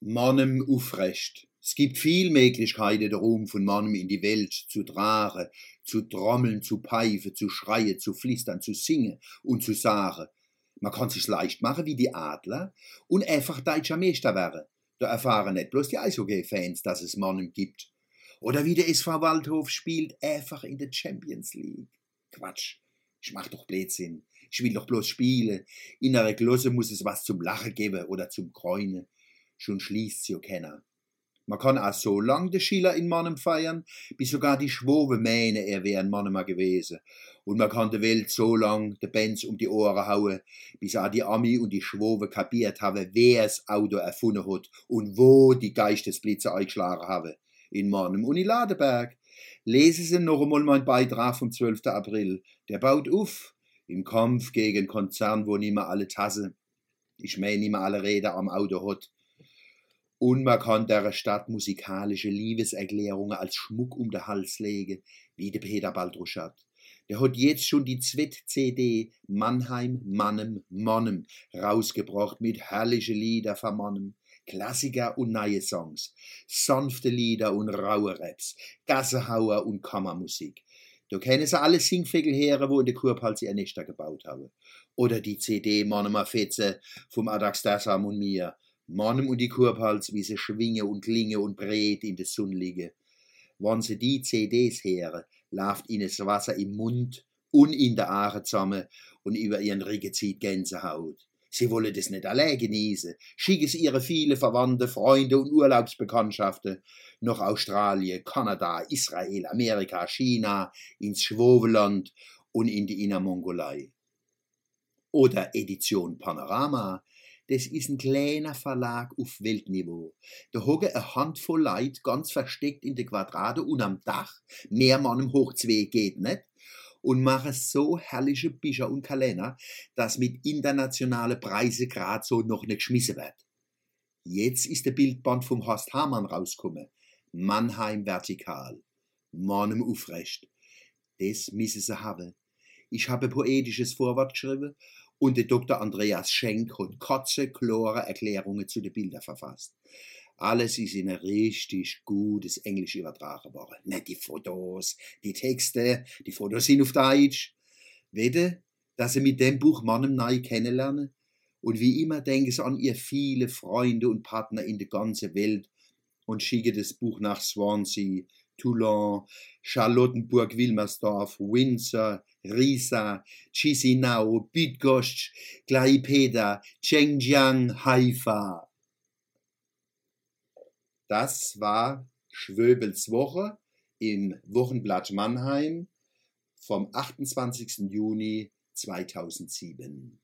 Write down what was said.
Mannem aufrecht. Es gibt viel Möglichkeiten, den Ruhm von Mannem in die Welt zu tragen, zu trommeln, zu pfeifen, zu schreien, zu flüstern, zu singen und zu sagen. Man kann sich's leicht machen wie die Adler und einfach deutscher Meister werden. Da erfahren nicht bloß die Eishockey-Fans, dass es Mannem gibt. Oder wie der SV Waldhof spielt, einfach in der Champions League. Quatsch. Ich mach doch Blödsinn. Ich will doch bloß spielen. In einer Glosse muss es was zum Lachen geben oder zum Kräunen schon schließt ja keiner. Man kann auch so lang de Schiller in Mannem feiern, bis sogar die Schwobe mähne, er wär ein Mannemer gewesen. Und man kann de Welt so lang de Benz um die Ohren hauen, bis auch die Ami und die Schwobe kapiert haben, wer's Auto erfunden hat und wo die Geistesblitze eingeschlagen haben. In Mannem und in Ladeberg. Lesen Sie noch einmal meinen Beitrag vom 12. April. Der baut auf. Im Kampf gegen Konzern, wo nimmer alle Tasse. Ich meine, nimmer alle Räder am Auto hat und man kann der Stadt musikalische Liebeserklärungen als Schmuck um den Hals legen, wie der Peter Baldruschat. Der hat jetzt schon die Zwett-CD Mannheim, Mannem, Monnem rausgebracht mit herrlichen Lieder von Mannem. Klassiker und neue Songs, sanfte Lieder und raue Raps, Gassenhauer und Kammermusik. Da kennen sie alle Singvögel wo in der Kurpals ihr Nester gebaut haben. Oder die CD Mannemer Fetze vom Adax Dassam und mir Mannem und die Kurpals, wie sie schwinge und klinge und breit in der Sonne liege. Wann sie die CDs hören, läuft ihnen das Wasser im Mund und in der Aare zusammen und über ihren Rücken zieht Gänsehaut. Sie wollen das nicht allein genießen. Schicken sie ihre viele Verwandte, Freunde und Urlaubsbekanntschaften nach Australien, Kanada, Israel, Amerika, China, ins Schwobeland und in die Innermongolei. Oder Edition Panorama, das ist ein kleiner Verlag auf Weltniveau. Da hocken eine Handvoll Leute ganz versteckt in der Quadrate und am Dach, mehr Mann im Hoch geht nicht, und machen so herrliche Bücher und Kalender, dass mit internationalen Preisen grad so noch nicht geschmissen wird. Jetzt ist der Bildband vom Horst Hamann rausgekommen. Mannheim vertikal. Mannem aufrecht. Das müssen sie haben. Ich habe poetisches Vorwort geschrieben und der Dr. Andreas Schenk hat kurze, klare Erklärungen zu den Bildern verfasst. Alles ist in ein richtig gutes Englisch übertragen worden. Nicht die Fotos, die Texte, die Fotos sind auf Deutsch. Wette, dass sie mit dem Buch Mannem neu kennenlernen? Und wie immer denken sie an ihr viele Freunde und Partner in der ganzen Welt und schicken das Buch nach Swansea, Toulon, Charlottenburg-Wilmersdorf, Windsor, Riesa, Chisinau, Bydgoszcz, Klaipeda, Chengjiang, Haifa. Das war Schwöbels Woche im Wochenblatt Mannheim vom 28. Juni 2007.